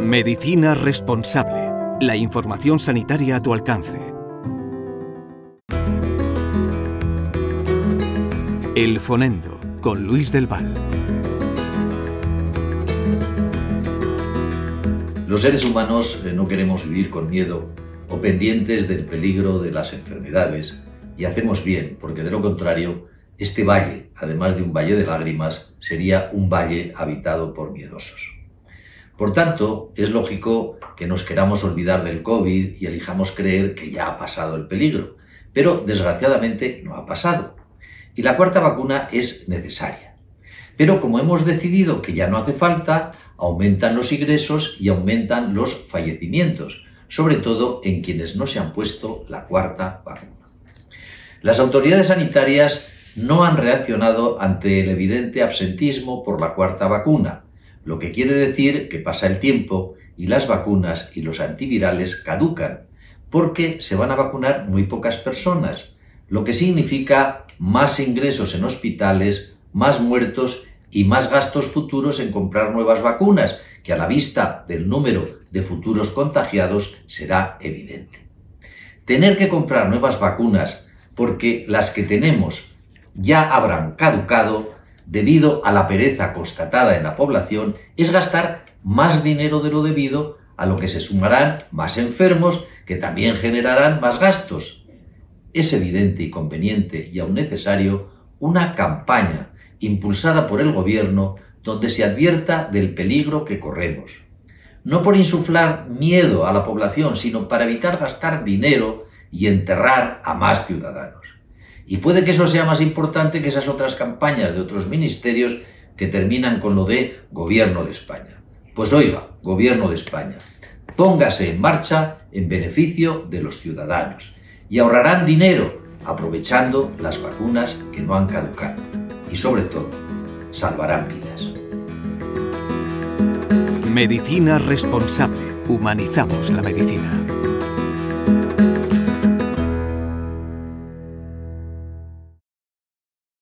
Medicina responsable. La información sanitaria a tu alcance. El Fonendo, con Luis del Val. Los seres humanos eh, no queremos vivir con miedo o pendientes del peligro de las enfermedades y hacemos bien, porque de lo contrario, este valle, además de un valle de lágrimas, sería un valle habitado por miedosos. Por tanto, es lógico que nos queramos olvidar del COVID y elijamos creer que ya ha pasado el peligro, pero desgraciadamente no ha pasado. Y la cuarta vacuna es necesaria. Pero como hemos decidido que ya no hace falta, aumentan los ingresos y aumentan los fallecimientos, sobre todo en quienes no se han puesto la cuarta vacuna. Las autoridades sanitarias no han reaccionado ante el evidente absentismo por la cuarta vacuna, lo que quiere decir que pasa el tiempo y las vacunas y los antivirales caducan, porque se van a vacunar muy pocas personas, lo que significa más ingresos en hospitales, más muertos y más gastos futuros en comprar nuevas vacunas, que a la vista del número de futuros contagiados será evidente. Tener que comprar nuevas vacunas porque las que tenemos ya habrán caducado debido a la pereza constatada en la población es gastar más dinero de lo debido, a lo que se sumarán más enfermos que también generarán más gastos. Es evidente y conveniente y aún necesario una campaña impulsada por el gobierno donde se advierta del peligro que corremos. No por insuflar miedo a la población, sino para evitar gastar dinero y enterrar a más ciudadanos. Y puede que eso sea más importante que esas otras campañas de otros ministerios que terminan con lo de Gobierno de España. Pues oiga, Gobierno de España, póngase en marcha en beneficio de los ciudadanos y ahorrarán dinero aprovechando las vacunas que no han caducado y sobre todo salvarán vidas. Medicina responsable. Humanizamos la medicina.